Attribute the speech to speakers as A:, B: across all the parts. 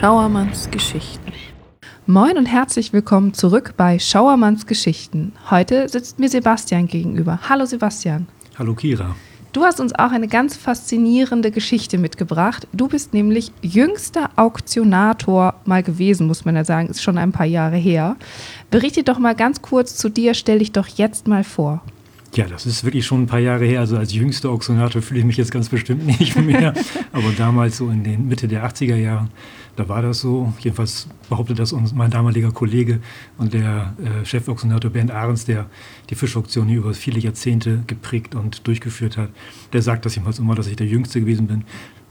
A: Schauermanns Geschichten. Moin und herzlich willkommen zurück bei Schauermanns Geschichten. Heute sitzt mir Sebastian gegenüber. Hallo Sebastian.
B: Hallo Kira.
A: Du hast uns auch eine ganz faszinierende Geschichte mitgebracht. Du bist nämlich jüngster Auktionator mal gewesen, muss man ja sagen, ist schon ein paar Jahre her. Berichte doch mal ganz kurz zu dir, stell dich doch jetzt mal vor.
B: Ja, das ist wirklich schon ein paar Jahre her. Also als jüngster Auktionator fühle ich mich jetzt ganz bestimmt nicht mehr. Aber damals so in den Mitte der 80er Jahren, da war das so. Jedenfalls behauptet das uns mein damaliger Kollege und der äh, Chefauktionator Bernd Ahrens, der die Fischauktion hier über viele Jahrzehnte geprägt und durchgeführt hat. Der sagt das jedenfalls immer, dass ich der Jüngste gewesen bin.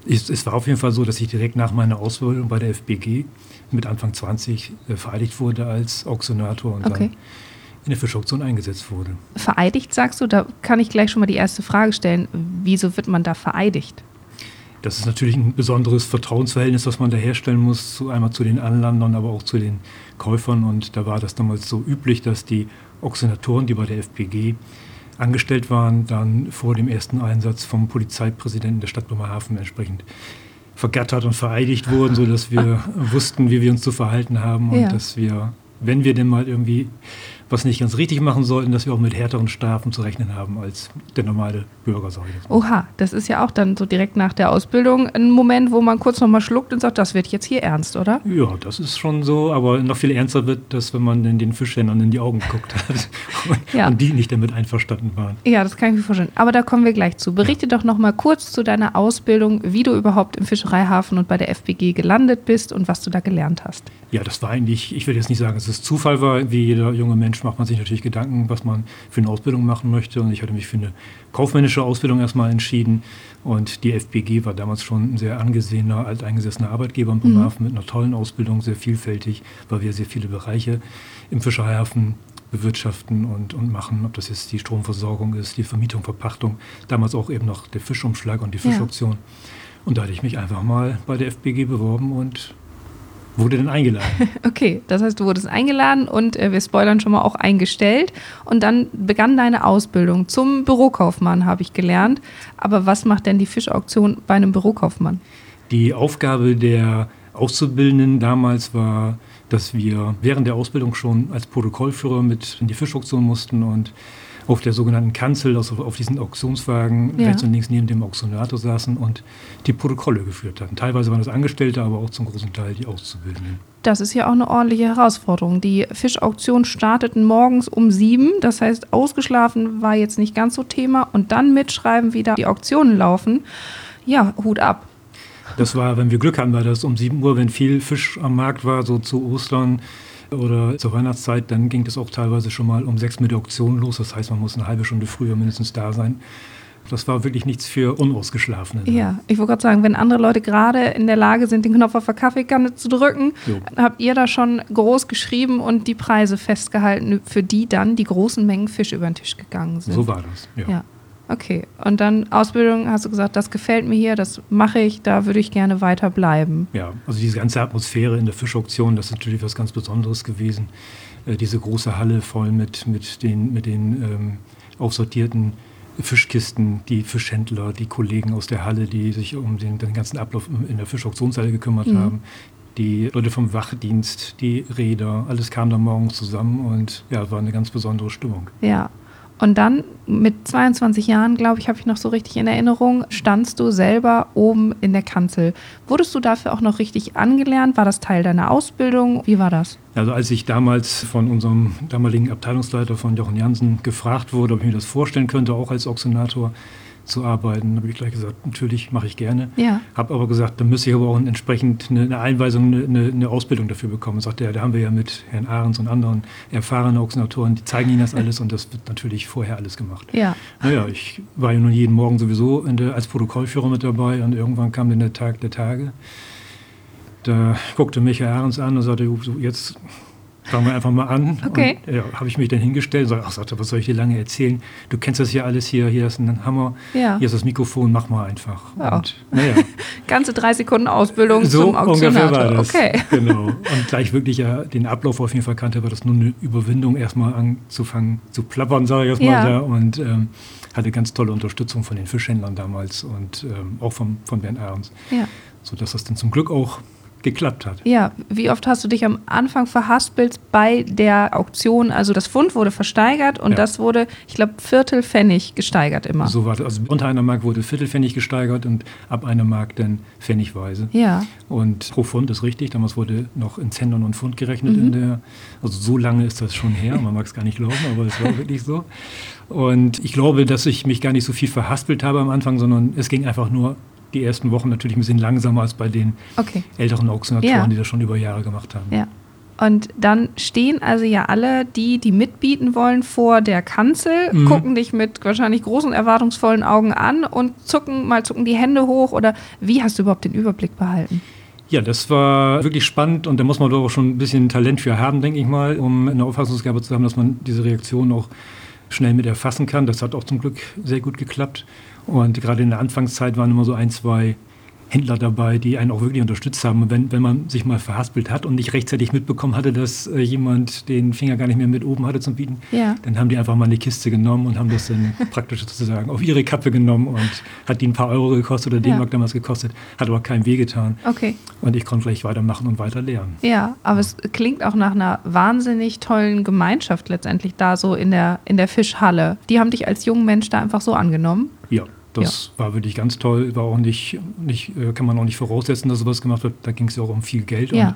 B: Es, es war auf jeden Fall so, dass ich direkt nach meiner Ausbildung bei der FBG mit Anfang 20 äh, vereidigt wurde als Auktionator und
A: Okay.
B: dann in der Fischauktion eingesetzt wurde.
A: Vereidigt sagst du, da kann ich gleich schon mal die erste Frage stellen. Wieso wird man da vereidigt?
B: Das ist natürlich ein besonderes Vertrauensverhältnis, was man da herstellen muss, zu, einmal zu den Anlandern, aber auch zu den Käufern. Und da war das damals so üblich, dass die Auktionatoren, die bei der FPG angestellt waren, dann vor dem ersten Einsatz vom Polizeipräsidenten der Stadt Bremerhaven entsprechend vergattert und vereidigt wurden, sodass wir wussten, wie wir uns zu verhalten haben und
A: Ja.
B: dass wir, wenn wir denn mal irgendwie was nicht ganz richtig machen sollten, dass wir auch mit härteren Strafen zu rechnen haben als der normale Bürger, sage ich.
A: Oha, das ist ja auch dann so direkt nach der Ausbildung ein Moment, wo man kurz nochmal schluckt und sagt, das wird jetzt hier ernst, oder?
B: Ja, das ist schon so, aber noch viel ernster wird das, wenn man den Fischhändlern in die Augen geguckt hat und,
A: Ja.
B: und die nicht damit einverstanden waren.
A: Ja, das kann ich mir vorstellen. Aber da kommen wir gleich zu. Berichte doch noch mal kurz zu deiner Ausbildung, wie du überhaupt im Fischereihafen und bei der FBG gelandet bist und was du da gelernt hast.
B: Ja, das war eigentlich, ich will jetzt nicht sagen, dass es Zufall war. Wie jeder junge Mensch macht man sich natürlich Gedanken, was man für eine Ausbildung machen möchte. Und ich hatte mich für eine kaufmännische Ausbildung erstmal entschieden. Und die FBG war damals schon ein sehr angesehener, alteingesessener Arbeitgeber in Bremerhaven mit einer tollen Ausbildung, sehr vielfältig, weil wir sehr viele Bereiche im Fischereihafen bewirtschaften und, und machen, ob das jetzt die Stromversorgung ist, die Vermietung, Verpachtung, damals auch eben noch der Fischumschlag und die
A: Ja.
B: Fischauktion. Und da hatte ich mich einfach mal bei der FBG beworben und wurde dann eingeladen.
A: Okay, das heißt, du wurdest eingeladen und äh, wir spoilern schon mal auch eingestellt. Und dann begann deine Ausbildung zum Bürokaufmann, habe ich gelernt. Aber was macht denn die Fischauktion bei einem Bürokaufmann?
B: Die Aufgabe der Auszubildenden damals war, dass wir während der Ausbildung schon als Protokollführer mit in die Fischauktion mussten und auf der sogenannten Kanzel, also auf diesen Auktionswagen
A: Ja.
B: rechts und links neben dem Auktionator saßen und die Protokolle geführt hatten. Teilweise waren das Angestellte, aber auch zum großen Teil die Auszubildenden.
A: Das ist ja auch eine ordentliche Herausforderung. Die Fischauktionen starteten morgens um sieben. Das heißt, ausgeschlafen war jetzt nicht ganz so Thema. Und dann mitschreiben, wie da die Auktionen laufen. Ja, Hut ab.
B: Das war, wenn wir Glück hatten, war das um 7 Uhr, wenn viel Fisch am Markt war, so zu Ostern oder zur Weihnachtszeit, dann ging das auch teilweise schon mal um 6 mit der Auktion los. Das heißt, man muss eine halbe Stunde früher mindestens da sein. Das war wirklich nichts für Unausgeschlafene.
A: Ja, ich wollte gerade sagen, wenn andere Leute gerade in der Lage sind, den Knopf auf der Kaffeekanne zu drücken,
B: Jo.
A: habt ihr da schon groß geschrieben und die Preise festgehalten, für die dann die großen Mengen Fisch über den Tisch gegangen sind.
B: So war das. Ja.
A: Ja, okay. Und dann Ausbildung, hast du gesagt, das gefällt mir hier, das mache ich, da würde ich gerne weiter bleiben.
B: Ja, also diese ganze Atmosphäre in der Fischauktion, das ist natürlich was ganz Besonderes gewesen. Äh, diese große Halle voll mit, mit den, mit den ähm, aufsortierten Fischkisten, die Fischhändler, die Kollegen aus der Halle, die sich um den, den ganzen Ablauf in der Fischauktionshalle gekümmert
A: Mhm.
B: haben. Die Leute vom Wachdienst, die Räder, alles kam da morgens zusammen und ja, war eine ganz besondere Stimmung.
A: Ja. Und dann mit 22 Jahren, glaube ich, habe ich noch so richtig in Erinnerung, standst du selber oben in der Kanzel. Wurdest du dafür auch noch richtig angelernt? War das Teil deiner Ausbildung? Wie war das?
B: Also als ich damals von unserem damaligen Abteilungsleiter von Jochen Jansen gefragt wurde, ob ich mir das vorstellen könnte, auch als Auktionator zu arbeiten, habe ich gleich gesagt, natürlich mache ich gerne.
A: Ja.
B: Habe aber gesagt, dann müsste ich aber auch entsprechend eine, Einweisung, eine, eine, Ausbildung dafür bekommen. Sagte er, da haben wir ja mit Herrn Ahrens und anderen erfahrenen Auktionatoren, die zeigen Ihnen das alles und das wird natürlich vorher alles gemacht.
A: Ja.
B: Naja, ich war ja nun jeden Morgen sowieso in der, als Protokollführer mit dabei und irgendwann kam dann der Tag der Tage. Da guckte mich Herr Ahrens an und sagte, "Jo, so, jetzt fangen wir einfach mal an.
A: Okay.
B: Ja, habe ich mich dann hingestellt und sagte, was soll ich dir lange erzählen? Du kennst das ja alles hier, hier ist ein Hammer,
A: Ja.
B: hier ist das Mikrofon, mach mal einfach.
A: Ja.
B: Und naja,
A: Ganze drei Sekunden Ausbildung
B: so
A: zum
B: ungefähr
A: Auktionator.
B: war das.
A: Okay.
B: Genau. Und gleich wirklich ja den Ablauf auf jeden Fall kannte, war das nur eine Überwindung, erstmal anzufangen zu plappern, sage ich jetzt mal
A: Ja.
B: da. Und ähm, hatte ganz tolle Unterstützung von den Fischhändlern damals und ähm, auch vom, von Bernd Ahrens.
A: Ja.
B: Sodass das dann zum Glück auch geklappt hat.
A: Ja, wie oft hast du dich am Anfang verhaspelt bei der Auktion? Also das Pfund wurde versteigert und
B: Ja.
A: das wurde, ich glaube, Viertelpfennig gesteigert immer.
B: So war das. Also unter einer Mark wurde Viertelpfennig gesteigert und ab einer Mark dann pfennigweise.
A: Ja,
B: Und pro Pfund ist richtig, damals wurde noch in Zentnern und Pfund gerechnet
A: Mhm.
B: in der, also so lange ist das schon her, man mag es gar nicht glauben, aber es war wirklich so. Und ich glaube, dass ich mich gar nicht so viel verhaspelt habe am Anfang, sondern es ging einfach nur die ersten Wochen natürlich ein bisschen langsamer als bei den
A: okay.
B: älteren Auktionatoren,
A: Ja.
B: die das schon über Jahre gemacht haben.
A: Ja. Und dann stehen also ja alle, die, die mitbieten wollen, vor der Kanzel,
B: Mhm.
A: gucken dich mit wahrscheinlich großen, erwartungsvollen Augen an und zucken, mal zucken die Hände hoch oder wie hast du überhaupt den Überblick behalten?
B: Ja, das war wirklich spannend und da muss man doch auch schon ein bisschen Talent für haben, denke ich mal, um eine Auffassungsgabe zu haben, dass man diese Reaktion auch schnell mit erfassen kann. Das hat auch zum Glück sehr gut geklappt. Und gerade in der Anfangszeit waren immer so ein, zwei Händler dabei, die einen auch wirklich unterstützt haben. Wenn, wenn man sich mal verhaspelt hat und nicht rechtzeitig mitbekommen hatte, dass äh, jemand den Finger gar nicht mehr mit oben hatte zum Bieten,
A: Ja.
B: dann haben die einfach mal eine Kiste genommen und haben das dann praktisch sozusagen auf ihre Kappe genommen und hat die ein paar Euro gekostet oder D-Mark
A: Ja.
B: damals gekostet, hat aber keinem wehgetan.
A: Okay.
B: Und ich konnte gleich weitermachen und weiter lernen.
A: Ja, aber es klingt auch nach einer wahnsinnig tollen Gemeinschaft letztendlich da so in der, in der Fischhalle. Die haben dich als jungen Mensch da einfach so angenommen.
B: Ja, das war wirklich ganz toll. War auch nicht, nicht äh, kann man auch nicht voraussetzen, dass sowas gemacht wird. Da ging es ja auch um viel Geld
A: Ja.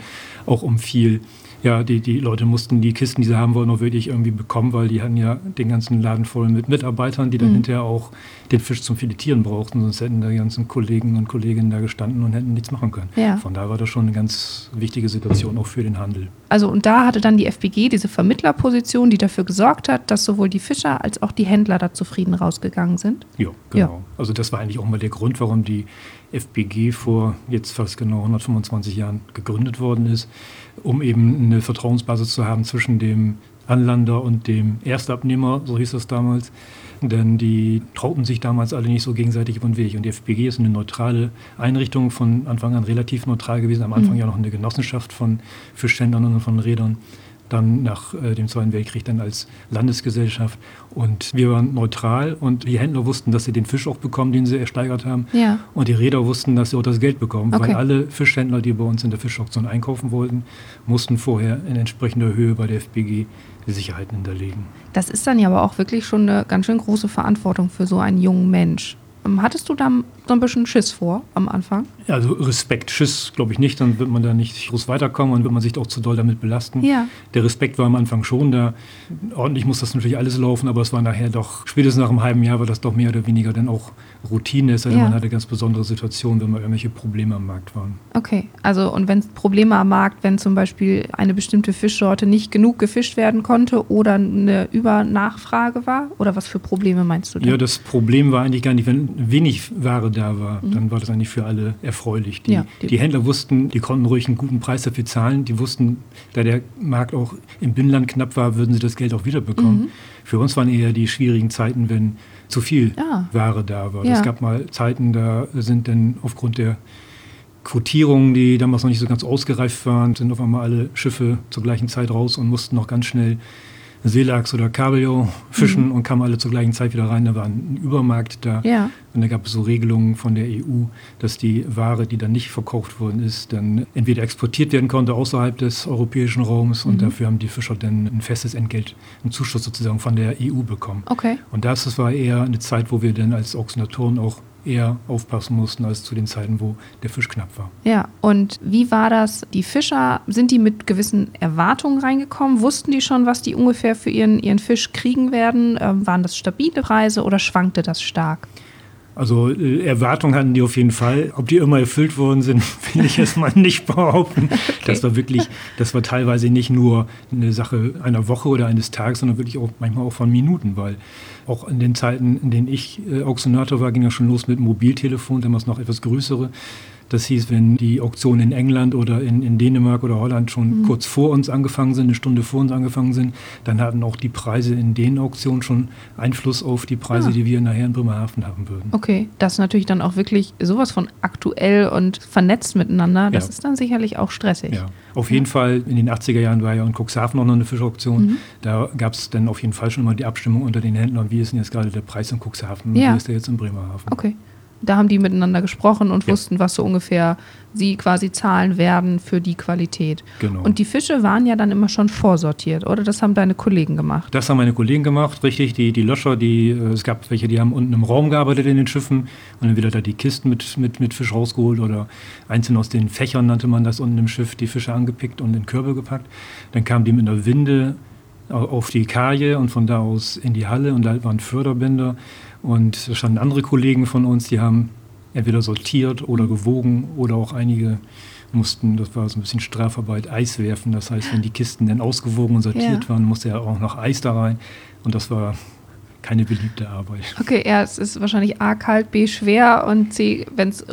B: und auch um viel. Ja, die, die Leute mussten die Kisten, die sie haben wollten, auch wirklich irgendwie bekommen, weil die hatten ja den ganzen Laden voll mit Mitarbeitern, die dann
A: Mhm.
B: hinterher auch den Fisch zum Filetieren brauchten. Sonst hätten die ganzen Kollegen und Kolleginnen da gestanden und hätten nichts machen können.
A: Ja.
B: Von da war das schon eine ganz wichtige Situation auch für den Handel.
A: Also und da hatte dann die FBG diese Vermittlerposition, die dafür gesorgt hat, dass sowohl die Fischer als auch die Händler da zufrieden rausgegangen sind.
B: Ja, genau. Also das war eigentlich auch mal der Grund, warum die FBG vor jetzt fast genau 125 Jahren gegründet worden ist, um eben eine Vertrauensbasis zu haben zwischen dem Anlander und dem Erstabnehmer, so hieß das damals. Denn die trauten sich damals alle nicht so gegenseitig über den Weg. Und die FBG ist eine neutrale Einrichtung, von Anfang an relativ neutral gewesen. Am Anfang
A: Mhm.
B: ja noch eine Genossenschaft von Fischhändlern und von Rädern. Dann nach äh, dem Zweiten Weltkrieg dann als Landesgesellschaft. Und wir waren neutral und die Händler wussten, dass sie den Fisch auch bekommen, den sie ersteigert haben.
A: Ja.
B: Und die Räder wussten, dass sie auch das Geld bekommen,
A: Okay.
B: weil alle Fischhändler, die bei uns in der Fischauktion einkaufen wollten, mussten vorher in entsprechender Höhe bei der FBG die Sicherheiten hinterlegen.
A: Das ist dann ja aber auch wirklich schon eine ganz schön große Verantwortung für so einen jungen Mensch. Ähm, Hattest du da so ein bisschen Schiss vor am Anfang?
B: Ja, Also Respekt, Schiss glaube ich nicht, dann wird man da nicht groß weiterkommen und wird man sich auch zu doll damit belasten.
A: Ja.
B: Der Respekt war am Anfang schon da. Ordentlich muss das natürlich alles laufen, aber es war nachher doch, spätestens nach einem halben Jahr war das doch mehr oder weniger dann auch Routine. Es sei denn,
A: Ja.
B: man hatte ganz besondere Situationen, wenn mal irgendwelche Probleme am Markt waren.
A: Okay, also und wenn es Probleme am Markt, wenn zum Beispiel eine bestimmte Fischsorte nicht genug gefischt werden konnte oder eine Übernachfrage war? Oder was für Probleme meinst du denn?
B: Ja, das Problem war eigentlich gar nicht, wenn wenig Ware da war, dann war das eigentlich für alle erfreulich. Die,
A: Mhm. Ja, die-
B: die Händler wussten, die konnten ruhig einen guten Preis dafür zahlen. Die wussten, da der Markt auch im Binnenland knapp war, würden sie das Geld auch wiederbekommen.
A: Mhm.
B: Für uns waren eher die schwierigen Zeiten, wenn zu viel
A: Ah.
B: Ware da war.
A: Ja.
B: Es gab mal Zeiten, da sind dann aufgrund der Quotierungen, die damals noch nicht so ganz ausgereift waren, sind auf einmal alle Schiffe zur gleichen Zeit raus und mussten noch ganz schnell Seelachs oder Kabeljau fischen und kamen alle zur gleichen Zeit wieder rein. Da war ein Übermarkt da.
A: Ja.
B: Und da gab es so Regelungen von der EU, dass die Ware, die dann nicht verkauft worden ist, dann entweder exportiert werden konnte außerhalb des europäischen Raums und dafür haben die Fischer dann ein festes Entgelt, einen Zuschuss sozusagen von der EU bekommen.
A: Okay.
B: Und das, das war eher eine Zeit, wo wir dann als Auktionatoren auch eher aufpassen mussten als zu den Zeiten, wo der Fisch knapp war.
A: Ja, und wie war das? Die Fischer, sind die mit gewissen Erwartungen reingekommen? Wussten die schon, was die ungefähr für ihren, ihren Fisch kriegen werden? Ähm, waren das stabile Preise oder schwankte das stark?
B: Also äh, Erwartungen hatten die auf jeden Fall. Ob die immer erfüllt worden sind, will ich erstmal nicht behaupten. Das war wirklich, das war teilweise nicht nur eine Sache einer Woche oder eines Tages, sondern wirklich auch manchmal auch von Minuten, weil auch in den Zeiten, in denen ich äh, Auktionator war, ging ja schon los mit Mobiltelefon, damals noch etwas größere. Das hieß, wenn die Auktionen in England oder in, in Dänemark oder Holland schon kurz vor uns angefangen sind, eine Stunde vor uns angefangen sind, dann hatten auch die Preise in den Auktionen schon Einfluss auf die Preise,
A: Ah.
B: die wir nachher in Bremerhaven haben würden.
A: Okay, das ist natürlich dann auch wirklich sowas von aktuell und vernetzt miteinander. Das
B: Ja.
A: ist dann sicherlich auch stressig.
B: Ja, auf jeden Fall in den 80er Jahren war ja in Cuxhaven auch noch eine Fischauktion.
A: Mhm.
B: Da gab es dann auf jeden Fall schon mal die Abstimmung unter den Händlern, wie ist denn jetzt gerade der Preis in Cuxhaven,
A: Ja.
B: wie ist der jetzt in Bremerhaven.
A: Okay. Da haben die miteinander gesprochen und
B: Ja.
A: wussten, was so ungefähr sie quasi zahlen werden für die Qualität.
B: Genau.
A: Und die Fische waren ja dann immer schon vorsortiert, oder? Das haben deine Kollegen gemacht.
B: Das haben meine Kollegen gemacht, richtig. Die, die Löscher, die, äh, es gab welche, die haben unten im Raum gearbeitet in den Schiffen und dann wieder da die Kisten mit, mit, mit Fisch rausgeholt oder einzeln aus den Fächern nannte man das unten im Schiff, die Fische angepickt und in Körbe gepackt. Dann kamen die mit einer Winde au- auf die Kaje und von da aus in die Halle und da waren Förderbänder und da standen andere Kollegen von uns, die haben entweder sortiert oder gewogen oder auch einige mussten, das war so ein bisschen Strafarbeit, Eis werfen. Das heißt, wenn die Kisten dann ausgewogen und sortiert
A: Ja.
B: waren, musste ja auch noch Eis da rein. Und das war keine beliebte Arbeit.
A: Okay, ja, es ist wahrscheinlich A kalt, B schwer und C, wenn es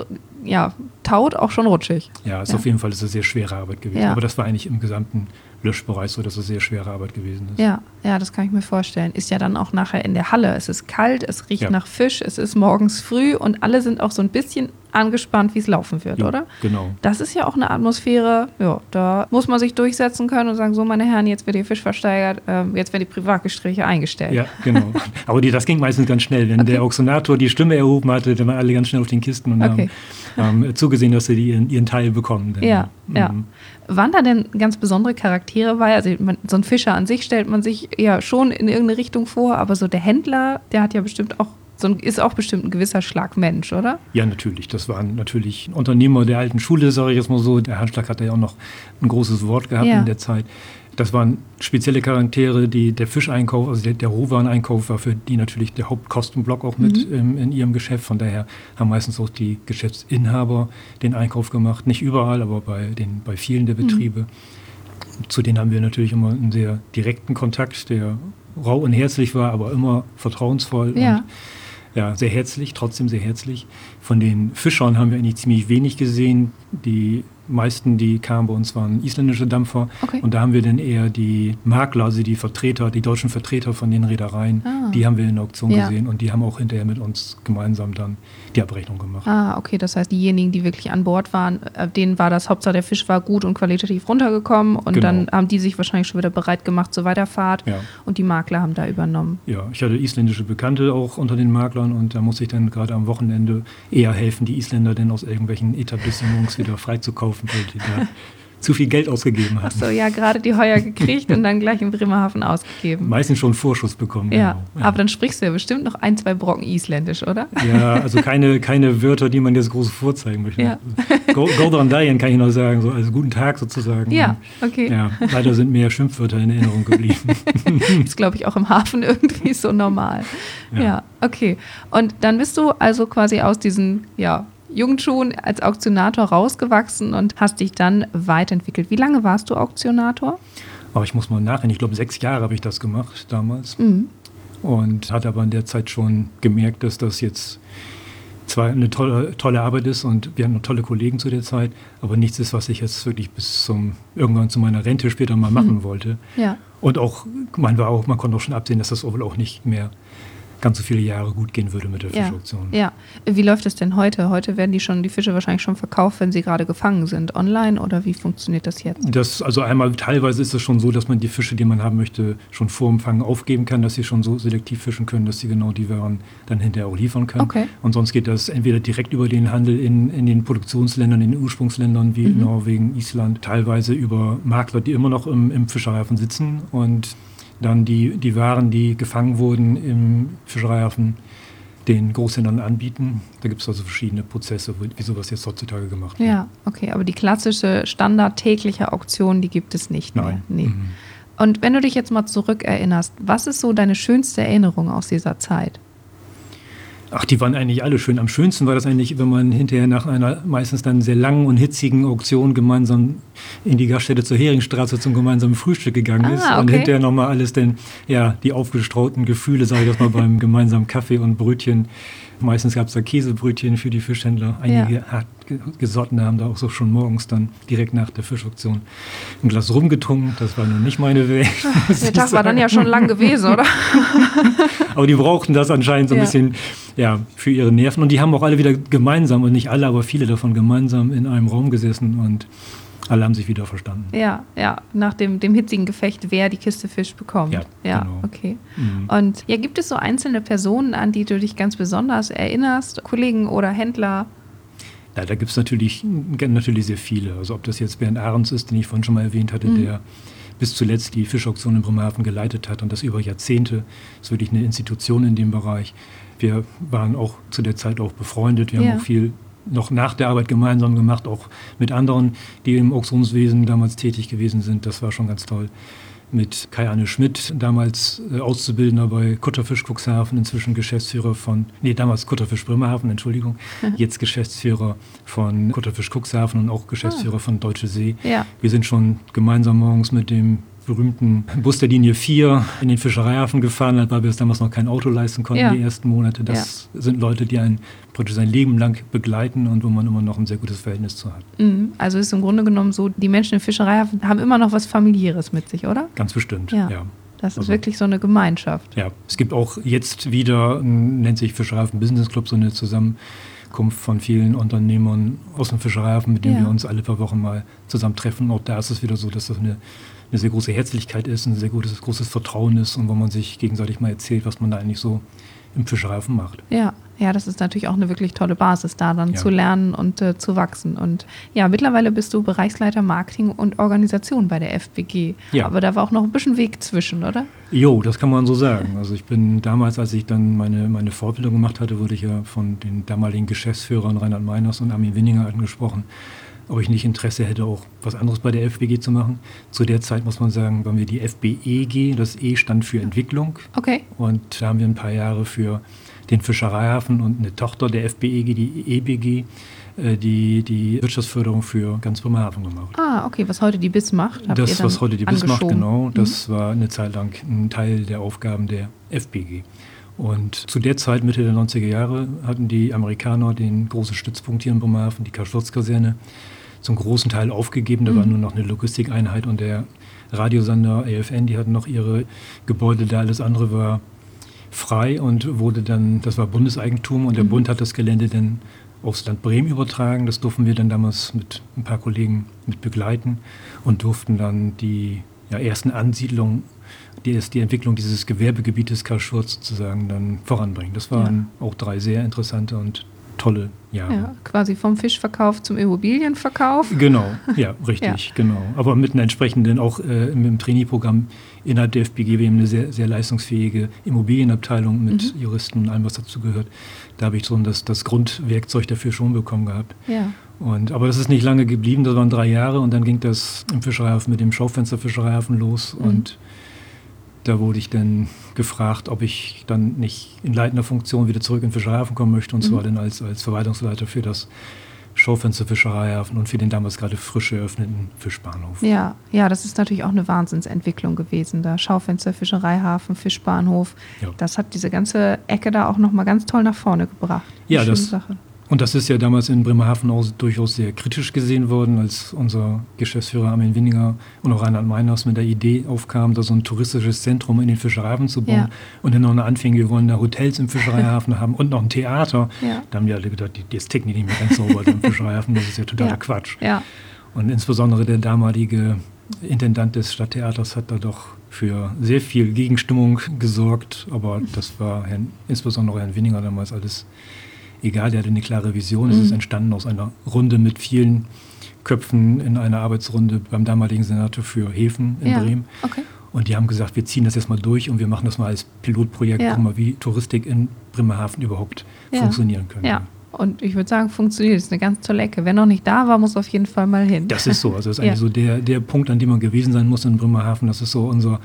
A: ja, taut, auch schon rutschig.
B: Ja, ist
A: Ja.
B: auf jeden Fall ist es eine sehr schwere Arbeit gewesen.
A: Ja.
B: Aber das war eigentlich im gesamten Löschbereich so, dass es sehr schwere Arbeit gewesen ist.
A: Ja, ja, das kann ich mir vorstellen. Ist ja dann auch nachher in der Halle. Es ist kalt, es riecht
B: Ja.
A: nach Fisch, es ist morgens früh und alle sind auch so ein bisschen angespannt, wie es laufen wird,
B: Ja,
A: oder?
B: Genau.
A: Das ist ja auch eine Atmosphäre, ja, da muss man sich durchsetzen können und sagen, so meine Herren, jetzt wird ihr Fisch versteigert, ähm, jetzt werden die Privatgespräche eingestellt.
B: Ja, genau. Aber die, das ging meistens ganz schnell. Wenn
A: Okay.
B: der Auxonator die Stimme erhoben hatte, dann waren alle ganz schnell auf den Kisten und
A: Okay.
B: haben, haben zugesehen, dass sie die, ihren, ihren Teil bekommen. Denn,
A: Ja, ja.
B: mhm.
A: Waren da denn ganz besondere Charaktere bei? Also man, so ein Fischer an sich stellt man sich ja schon in irgendeine Richtung vor, aber so der Händler, der hat ja bestimmt auch, so ein, ist auch bestimmt ein gewisser Schlag Mensch, oder?
B: Ja, natürlich. Das waren natürlich Unternehmer der alten Schule, sage ich jetzt mal so. Der Handschlag hatte ja auch noch ein großes Wort gehabt
A: Ja.
B: in der Zeit. Das waren spezielle Charaktere, die der Fischeinkauf, also der, der Rohwareneinkauf war für die natürlich der Hauptkostenblock auch mit
A: Mhm.
B: ähm, in ihrem Geschäft. Von daher haben meistens auch die Geschäftsinhaber den Einkauf gemacht. Nicht überall, aber bei, den, bei vielen
A: Mhm.
B: der Betriebe. Zu denen haben wir natürlich immer einen sehr direkten Kontakt, der rau und herzlich war, aber immer vertrauensvoll
A: Ja.
B: und ja, sehr herzlich, trotzdem sehr herzlich. Von den Fischern haben wir eigentlich ziemlich wenig gesehen. Die meisten, die kamen bei uns, waren isländische Dampfer.
A: Okay.
B: Und da haben wir dann eher die Makler, also die Vertreter, die deutschen Vertreter von den Reedereien,
A: Ah.
B: die haben wir in der Auktion
A: Ja.
B: gesehen und die haben auch hinterher mit uns gemeinsam dann die Abrechnung gemacht.
A: Ah, okay, das heißt, diejenigen, die wirklich an Bord waren, äh, denen war das Hauptsache, der Fisch war gut und qualitativ runtergekommen und
B: Genau.
A: dann haben die sich wahrscheinlich schon wieder bereit gemacht zur Weiterfahrt
B: Ja.
A: und die Makler haben da übernommen.
B: Ja, ich hatte isländische Bekannte auch unter den Maklern und da musste ich dann gerade am Wochenende eher helfen, die Isländer denn aus irgendwelchen Etablissements wieder freizukaufen, weil die da zu viel Geld ausgegeben hatten.
A: Achso, ja, gerade die Heuer gekriegt und dann gleich in Bremerhaven ausgegeben.
B: Meistens schon Vorschuss bekommen.
A: ja,
B: genau.
A: aber dann sprichst du ja bestimmt noch ein, zwei Brocken Isländisch, oder?
B: Ja, also keine, keine Wörter, die man jetzt groß vorzeigen möchte.
A: Ja.
B: Go- Gordon Dayan kann ich noch sagen, so also guten Tag sozusagen.
A: Ja, okay.
B: Ja, leider sind mehr Schimpfwörter in Erinnerung geblieben.
A: Ist, glaube ich, auch im Hafen irgendwie so normal. Ja.
B: Ja.
A: okay. Und dann bist du also quasi aus diesen, ja, Jugendschuhen als Auktionator rausgewachsen und hast dich dann weiterentwickelt. Wie lange warst du Auktionator?
B: Aber ich muss mal nachher, ich glaube sechs Jahre habe ich das gemacht damals.
A: Mhm.
B: Und hatte aber in der Zeit schon gemerkt, dass das jetzt zwar eine tolle, tolle Arbeit ist und wir hatten noch tolle Kollegen zu der Zeit, aber nichts ist, was ich jetzt wirklich bis zum irgendwann zu meiner Rente später mal machen wollte.
A: Ja.
B: Und auch, man war auch, man konnte auch schon absehen, dass das wohl auch nicht mehr ganz so viele Jahre gut gehen würde mit der
A: Ja.
B: Fischauktion.
A: ja. Wie läuft es denn heute? Heute werden die schon, die Fische wahrscheinlich schon verkauft, wenn sie gerade gefangen sind. Online oder wie funktioniert das jetzt?
B: Das, also einmal teilweise ist es schon so, dass man die Fische, die man haben möchte, schon vor dem Fangen aufgeben kann, dass sie schon so selektiv fischen können, dass sie genau die Waren dann hinterher auch liefern können.
A: Okay.
B: Und sonst geht das entweder direkt über den Handel in, in den Produktionsländern, in den Ursprungsländern wie
A: Mhm.
B: Norwegen, Island, teilweise über Makler, die immer noch im, im Fischereihafen sitzen und dann die, die Waren, die gefangen wurden im Fischereihafen, den Großhändlern anbieten. Da gibt es also verschiedene Prozesse, wie sowas jetzt heutzutage gemacht wird.
A: Ja, okay. Aber die klassische Standard tägliche Auktion, die gibt es nicht mehr.
B: Nein.
A: Nee.
B: Mhm.
A: Und wenn du dich jetzt mal zurückerinnerst, was ist so deine schönste Erinnerung aus dieser Zeit?
B: Ach, die waren eigentlich alle schön. Am schönsten war das eigentlich, wenn man hinterher nach einer meistens dann sehr langen und hitzigen Auktion gemeinsam in die Gaststätte zur Heringstraße zum gemeinsamen Frühstück gegangen
A: Ah,
B: ist und
A: okay.
B: hinterher nochmal alles denn, ja, die aufgestrauten Gefühle, sage ich das mal, beim gemeinsamen Kaffee und Brötchen. Meistens gab es da Käsebrötchen für die Fischhändler. Einige hart ge- gesottene haben da auch so schon morgens dann direkt nach der Fischauktion ein Glas rumgetrunken. Das war nun nicht meine Welt.
A: Der Tag war dann ja schon lang gewesen, oder?
B: Aber die brauchten das anscheinend so ein
A: Ja.
B: bisschen ja, für ihre Nerven. Und die haben auch alle wieder gemeinsam, und nicht alle, aber viele davon gemeinsam in einem Raum gesessen und alle haben sich wieder verstanden.
A: Ja, ja, nach dem, dem hitzigen Gefecht, wer die Kiste Fisch bekommt.
B: Ja,
A: ja
B: genau.
A: okay.
B: Mhm.
A: Und ja, gibt es so einzelne Personen, an die du dich ganz besonders erinnerst? Kollegen oder Händler?
B: Ja, da gibt es natürlich, natürlich sehr viele. Also ob das jetzt Bernd Ahrens ist, den ich vorhin schon mal erwähnt hatte,
A: Mhm.
B: der bis zuletzt die Fischauktion in Bremerhaven geleitet hat und das über Jahrzehnte. ist wirklich eine Institution in dem Bereich. Wir waren auch zu der Zeit auch befreundet. Wir
A: Ja.
B: haben auch viel noch nach der Arbeit gemeinsam gemacht, auch mit anderen, die im Auktionswesen damals tätig gewesen sind. Das war schon ganz toll. Mit Kai-Anne Schmidt, damals äh, Auszubildender bei Kutterfisch Cuxhaven, inzwischen Geschäftsführer von, nee, damals Kutterfisch Bremerhaven, Entschuldigung, jetzt Geschäftsführer von Kutterfisch Cuxhaven und auch Geschäftsführer von Deutsche See.
A: Ja.
B: Wir sind schon gemeinsam morgens mit dem berühmten Bus der Linie 4 in den Fischereihafen gefahren, weil wir uns damals noch kein Auto leisten konnten,
A: Ja.
B: die ersten Monate. Das sind Leute, die einen praktisch sein Leben lang begleiten und wo man immer noch ein sehr gutes Verhältnis zu hat.
A: Mhm. Also ist im Grunde genommen so, die Menschen in Fischerei haben immer noch was Familiäres mit sich, oder?
B: Ganz bestimmt,
A: Ja.
B: ja.
A: Das ist
B: Also-
A: wirklich so eine Gemeinschaft.
B: Ja, es gibt auch jetzt wieder, nennt sich Fischereihafen Business Club, so eine Zusammenkunft von vielen Unternehmern aus dem Fischereihafen, mit denen
A: Ja.
B: wir uns alle paar Wochen mal zusammentreffen. Auch da ist es wieder so, dass das eine, eine sehr große Herzlichkeit ist, ein sehr gutes, großes Vertrauen ist und wo man sich gegenseitig mal erzählt, was man da eigentlich so im Fischereihafen macht.
A: Ja, ja, das ist natürlich auch eine wirklich tolle Basis, da dann
B: Ja.
A: zu lernen und äh, zu wachsen. Und ja, mittlerweile bist du Bereichsleiter Marketing und Organisation bei der FBG.
B: Ja.
A: Aber da war auch noch ein bisschen Weg zwischen, oder?
B: Jo, das kann man so sagen. Also ich bin damals, als ich dann meine, meine Fortbildung gemacht hatte, wurde ich ja von den damaligen Geschäftsführern Reinhard Meiners und Armin Winninger angesprochen, ob ich nicht Interesse hätte, auch was anderes bei der FBG zu machen. Zu der Zeit muss man sagen, waren wir die FBEG, das E stand für Entwicklung.
A: Okay.
B: Und da haben wir ein paar Jahre für den Fischereihafen und eine Tochter der FBEG, die EBG, äh, die, die Wirtschaftsförderung für ganz Bremerhaven gemacht.
A: Ah, okay, was heute die BIS macht.
B: Das, was heute die BIS macht, genau, das war eine Zeit lang ein Teil der Aufgaben der FBG. Und zu der Zeit, Mitte der 90er Jahre, hatten die Amerikaner den großen Stützpunkt hier in Bremerhaven, die Karl-Schurz-Kaserne, zum großen Teil aufgegeben. Da war
A: Mhm.
B: nur noch eine Logistikeinheit und der Radiosender AFN, die hatten noch ihre Gebäude da, alles andere war frei und wurde dann, das war Bundeseigentum und der
A: Mhm.
B: Bund hat das Gelände dann aufs Land Bremen übertragen. Das durften wir dann damals mit ein paar Kollegen mit begleiten und durften dann die ja, ersten Ansiedlungen, die, ist die Entwicklung dieses Gewerbegebietes Karl Schurz sozusagen dann voranbringen. Das waren auch drei sehr interessante und tolle Jahre.
A: Ja, quasi vom Fischverkauf zum Immobilienverkauf.
B: Genau, ja, richtig, genau. Aber mit einem entsprechenden, auch äh, mit dem Trainee-Programm innerhalb der FBG, wir haben eine sehr, sehr leistungsfähige Immobilienabteilung mit
A: Mhm.
B: Juristen und allem, was dazu gehört. Da habe ich so das, das Grundwerkzeug dafür schon bekommen gehabt.
A: Ja.
B: Und, aber das ist nicht lange geblieben, das waren drei Jahre und dann ging das im Fischereihafen mit dem Schaufensterfischereihafen los
A: Mhm.
B: und da wurde ich dann gefragt, ob ich dann nicht in leitender Funktion wieder zurück in den Fischereihafen kommen möchte und
A: Mhm.
B: zwar dann als, als Verwaltungsleiter für das Schaufensterfischereihafen und für den damals gerade frisch eröffneten Fischbahnhof.
A: Ja, ja, das ist natürlich auch eine Wahnsinnsentwicklung gewesen. Da Schaufenster, Fischereihafen, Fischbahnhof.
B: Ja.
A: Das hat diese ganze Ecke da auch nochmal ganz toll nach vorne gebracht. Eine
B: Ja, das-
A: Sache.
B: Und das ist ja damals in Bremerhaven auch durchaus sehr kritisch gesehen worden, als unser Geschäftsführer Armin Winninger und auch Reinhard Meiners mit der Idee aufkam, da so ein touristisches Zentrum in den Fischereihafen zu bauen.
A: Ja.
B: Und dann noch eine Anfänge, wir wollen da Hotels im Fischereihafen haben und noch ein Theater.
A: Ja.
B: Da haben die alle gedacht, die, das ticken die nicht mehr ganz sauber im Fischereihafen, das ist ja totaler
A: Ja.
B: Quatsch. Und insbesondere der damalige Intendant des Stadttheaters hat da doch für sehr viel Gegenstimmung gesorgt. Aber das war Herrn, insbesondere Herrn Winninger damals alles egal. Der hatte eine klare Vision. Es
A: Mhm.
B: ist entstanden aus einer Runde mit vielen Köpfen in einer Arbeitsrunde beim damaligen Senator für Häfen in
A: ja.
B: Bremen.
A: Okay.
B: Und die haben gesagt, wir ziehen das jetzt mal durch und wir machen das mal als Pilotprojekt,
A: Ja.
B: gucken mal, wie Touristik in Bremerhaven überhaupt
A: Ja.
B: funktionieren könnte.
A: Ja. Und ich würde sagen, funktioniert. Das ist eine ganz tolle Ecke. Wer noch nicht da war, muss auf jeden Fall mal hin.
B: Das ist so. Also das ist eigentlich so der, der Punkt, an dem man gewesen sein muss in Bremerhaven. Das ist so unser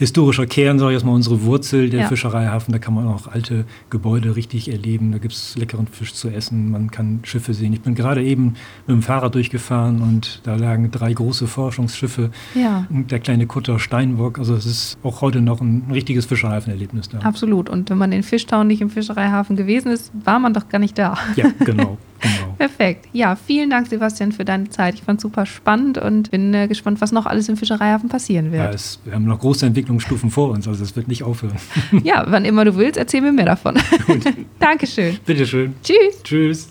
B: historischer Kern, sage ich jetzt mal, unsere Wurzel der
A: Ja.
B: Fischereihafen. Da kann man auch alte Gebäude richtig erleben. Da gibt es leckeren Fisch zu essen. Man kann Schiffe sehen. Ich bin gerade eben mit dem Fahrrad durchgefahren und da lagen drei große Forschungsschiffe.
A: Ja.
B: Und Der kleine Kutter Steinbock. Also es ist auch heute noch ein richtiges Fischereihafenerlebnis da.
A: Absolut. Und wenn man in Fischtown nicht im Fischereihafen gewesen ist, war man doch gar nicht da.
B: Ja, genau. genau.
A: Perfekt. Ja, vielen Dank, Sebastian, für deine Zeit. Ich fand es super spannend und bin äh, gespannt, was noch alles im Fischereihafen passieren
B: Ja,
A: wird.
B: es, wir haben noch große Entwicklungsstufen vor uns, also es wird nicht aufhören.
A: Ja, wann immer du willst, erzähl mir mehr davon. Dankeschön.
B: Bitteschön.
A: Tschüss.
B: Tschüss.